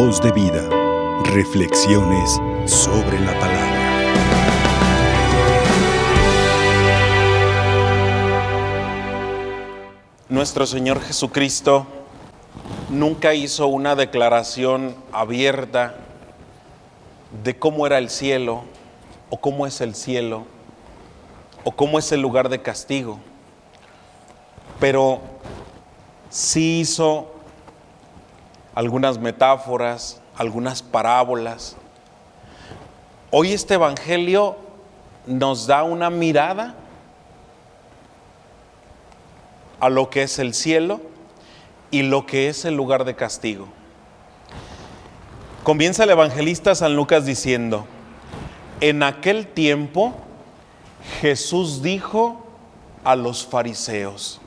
Voz de vida. Reflexiones sobre la palabra. Nuestro Señor Jesucristo nunca hizo una declaración abierta de cómo era el cielo o cómo es el cielo o cómo es el lugar de castigo, pero sí hizo algunas metáforas, algunas parábolas. Hoy este Evangelio nos da una mirada a lo que es el cielo y lo que es el lugar de castigo. Comienza el evangelista San Lucas diciendo, en aquel tiempo Jesús dijo a los fariseos,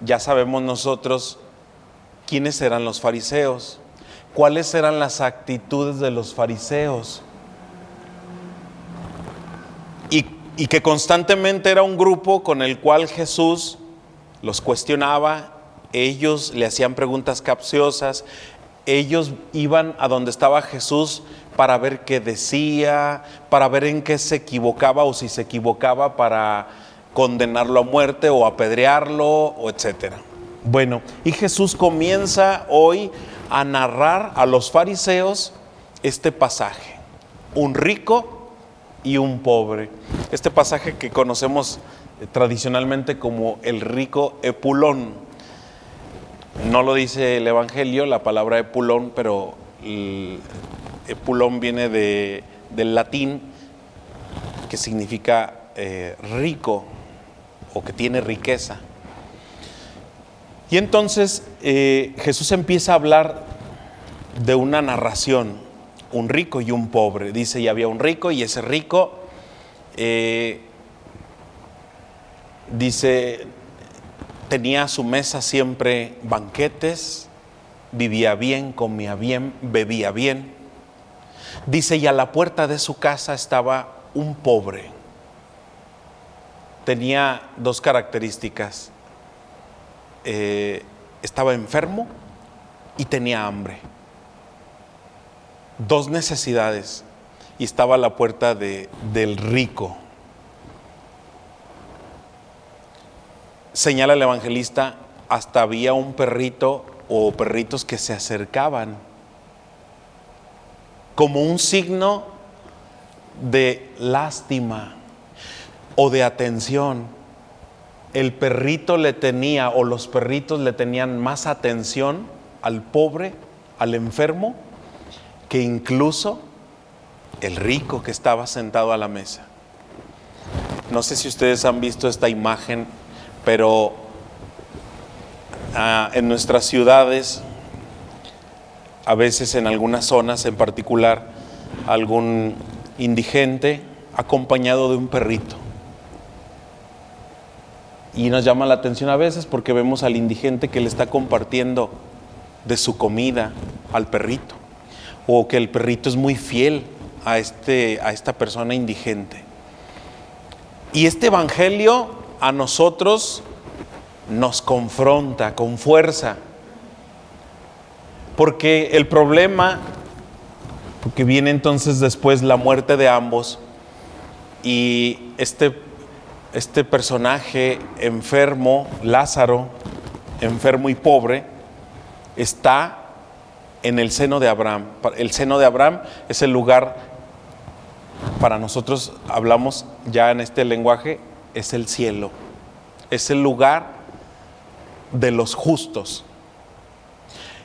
ya sabemos nosotros quiénes eran los fariseos, cuáles eran las actitudes de los fariseos. Y, y, que constantemente era un grupo con el cual Jesús los cuestionaba, ellos le hacían preguntas capciosas, ellos iban a donde estaba Jesús para ver qué decía, para ver en qué se equivocaba o si se equivocaba para condenarlo a muerte o apedrearlo o etcétera. Bueno, y Jesús comienza hoy a narrar a los fariseos este pasaje, un rico y un pobre. Este pasaje que conocemos tradicionalmente como el rico Epulón. No lo dice el Evangelio, la palabra Epulón, pero Epulón viene de, del latín que significa eh, rico o que tiene riqueza. Y entonces eh, Jesús empieza a hablar de una narración, un rico y un pobre. Dice, y había un rico y ese rico, eh, dice, tenía a su mesa siempre banquetes, vivía bien, comía bien, bebía bien. Dice, y a la puerta de su casa estaba un pobre. Tenía dos características eh, estaba enfermo y tenía hambre. Dos necesidades y estaba a la puerta de, del rico. Señala el evangelista, hasta había un perrito o perritos que se acercaban como un signo de lástima o de atención el perrito le tenía o los perritos le tenían más atención al pobre, al enfermo, que incluso el rico que estaba sentado a la mesa. No sé si ustedes han visto esta imagen, pero ah, en nuestras ciudades, a veces en algunas zonas en particular, algún indigente acompañado de un perrito y nos llama la atención a veces porque vemos al indigente que le está compartiendo de su comida al perrito. O que el perrito es muy fiel a, este, a esta persona indigente. Y este Evangelio a nosotros nos confronta con fuerza. Porque el problema, porque viene entonces después la muerte de ambos, y este este personaje enfermo, Lázaro, enfermo y pobre, está en el seno de Abraham. El seno de Abraham es el lugar, para nosotros hablamos ya en este lenguaje, es el cielo, es el lugar de los justos.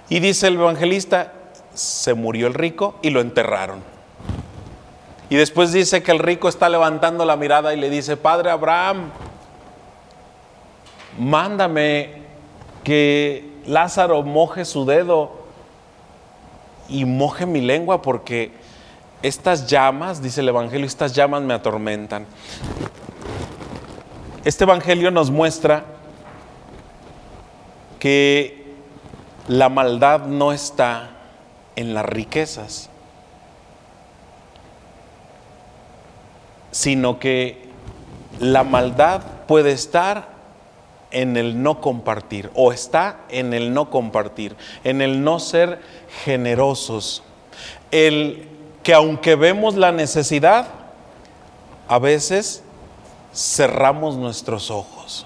Y dice el evangelista, se murió el rico y lo enterraron. Y después dice que el rico está levantando la mirada y le dice, Padre Abraham, mándame que Lázaro moje su dedo y moje mi lengua porque estas llamas, dice el Evangelio, estas llamas me atormentan. Este Evangelio nos muestra que la maldad no está en las riquezas sino que la maldad puede estar en el no compartir o está en el no compartir, en el no ser generosos. El que aunque vemos la necesidad, a veces cerramos nuestros ojos.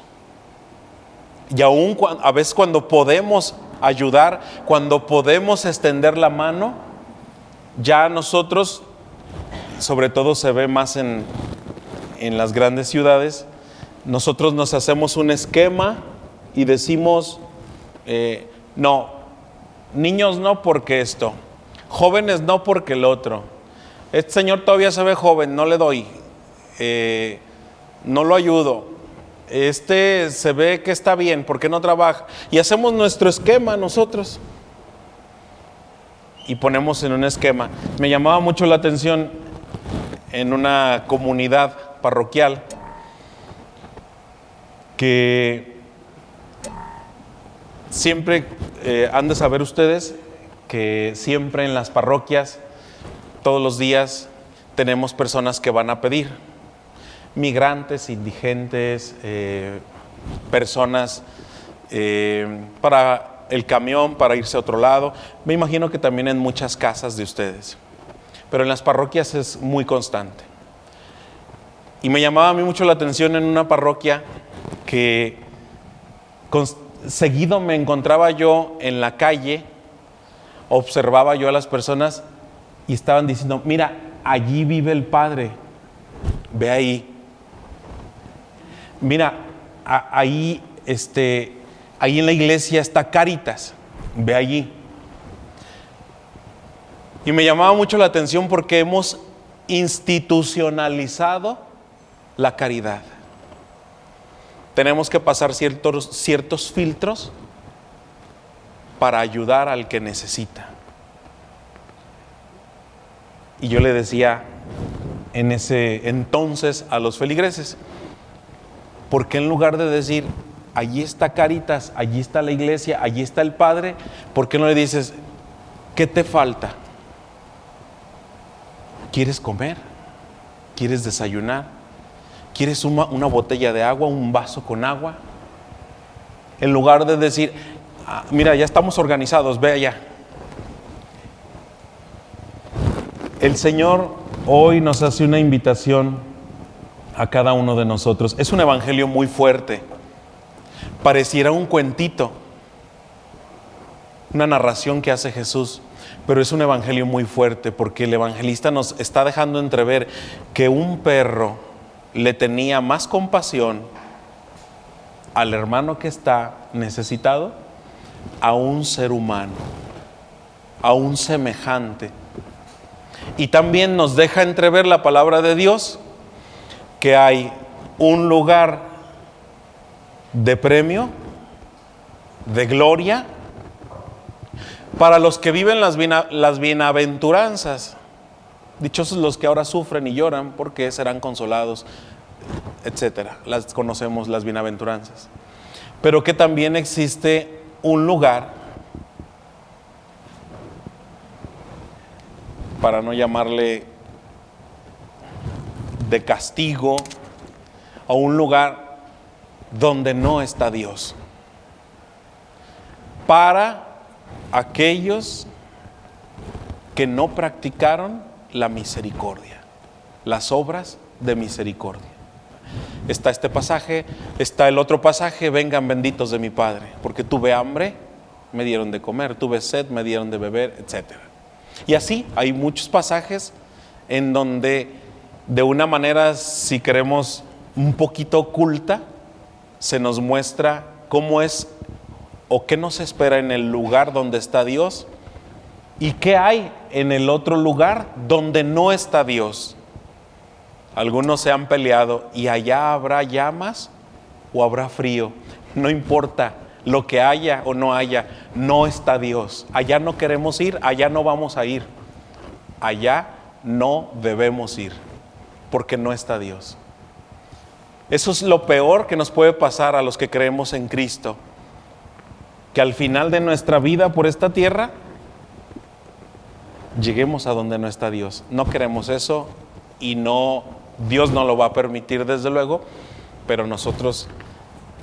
Y aún a veces cuando podemos ayudar, cuando podemos extender la mano, ya nosotros, sobre todo se ve más en, en las grandes ciudades, nosotros nos hacemos un esquema y decimos, eh, no, niños no porque esto, jóvenes no porque el otro. Este señor todavía se ve joven, no le doy, eh, no lo ayudo. Este se ve que está bien, ¿por qué no trabaja? Y hacemos nuestro esquema nosotros. Y ponemos en un esquema. Me llamaba mucho la atención en una comunidad parroquial que siempre eh, han de saber ustedes que siempre en las parroquias, todos los días, tenemos personas que van a pedir. Migrantes, indigentes, eh, personas eh, para el camión, para irse a otro lado. Me imagino que también en muchas casas de ustedes. Pero en las parroquias es muy constante. Y me llamaba a mí mucho la atención en una parroquia que seguido me encontraba yo en la calle, observaba yo a las personas y estaban diciendo, mira, allí vive el Padre, ve ahí. Mira, ahí, este, ahí en la iglesia está Caritas, ve allí. Y me llamaba mucho la atención porque hemos institucionalizado la caridad tenemos que pasar ciertos, filtros para ayudar al que necesita. Y yo le decía en ese entonces a los feligreses, ¿por qué en lugar de decir, allí está Caritas, allí está la iglesia, allí está el Padre, ¿por qué no le dices, ¿qué te falta? ¿Quieres comer? ¿Quieres desayunar? ¿Quieres una, botella de agua, un vaso con agua? En lugar de decir, ah, mira, ya estamos organizados, ve allá. El Señor hoy nos hace una invitación a cada uno de nosotros. Es un evangelio muy fuerte. Pareciera un cuentito, una narración que hace Jesús, pero es un evangelio muy fuerte porque el evangelista nos está dejando entrever que un perro le tenía más compasión al hermano que está necesitado a un ser humano, a un semejante. Y también nos deja entrever la palabra de Dios que hay un lugar de premio, de gloria, para los que viven las, bienaventuranzas. Dichosos los que ahora sufren y lloran porque serán consolados, etcétera. Las conocemos las bienaventuranzas. Pero que también existe un lugar para no llamarle de castigo, o un lugar donde no está Dios. Para aquellos que no practicaron la misericordia, las obras de misericordia. Está este pasaje, está el otro pasaje, vengan benditos de mi Padre, porque tuve hambre, me dieron de comer, tuve sed, me dieron de beber, etc. Y así hay muchos pasajes en donde de una manera, si queremos, un poquito oculta, se nos muestra cómo es o qué nos espera en el lugar donde está Dios ¿Y qué hay en el otro lugar donde no está Dios? Algunos se han peleado y allá habrá llamas o habrá frío. No importa lo que haya o no haya, no está Dios. Allá no queremos ir, allá no vamos a ir. Allá no debemos ir porque no está Dios. Eso es lo peor que nos puede pasar a los que creemos en Cristo. Que al final de nuestra vida por esta tierra lleguemos a donde no está Dios. No queremos eso y no, Dios no lo va a permitir desde luego, pero nosotros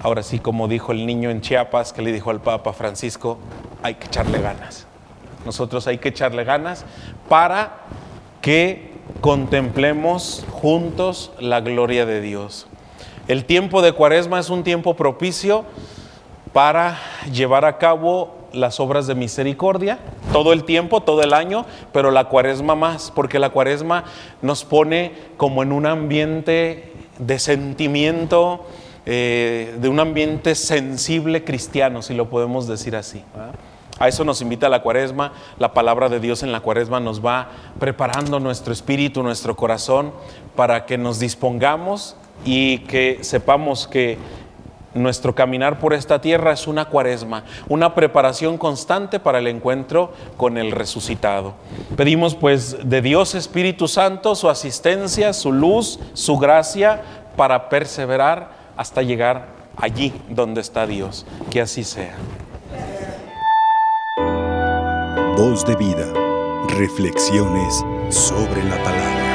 ahora sí, como dijo el niño en Chiapas, que le dijo al Papa Francisco, hay que echarle ganas. Nosotros hay que echarle ganas para que contemplemos juntos la gloria de Dios. El tiempo de cuaresma es un tiempo propicio para llevar a cabo las obras de misericordia, todo el tiempo, todo el año, pero la cuaresma más, porque la cuaresma nos pone como en un ambiente de sentimiento, eh, de un ambiente sensible cristiano, si lo podemos decir así. A eso nos invita la cuaresma, la palabra de Dios en la cuaresma nos va preparando nuestro espíritu, nuestro corazón, para que nos dispongamos y que sepamos que nuestro caminar por esta tierra es una cuaresma, una preparación constante para el encuentro con el resucitado. Pedimos pues de Dios Espíritu Santo su asistencia, su luz, su gracia para perseverar hasta llegar allí donde está Dios. Que así sea. Voz de vida. Reflexiones sobre la palabra.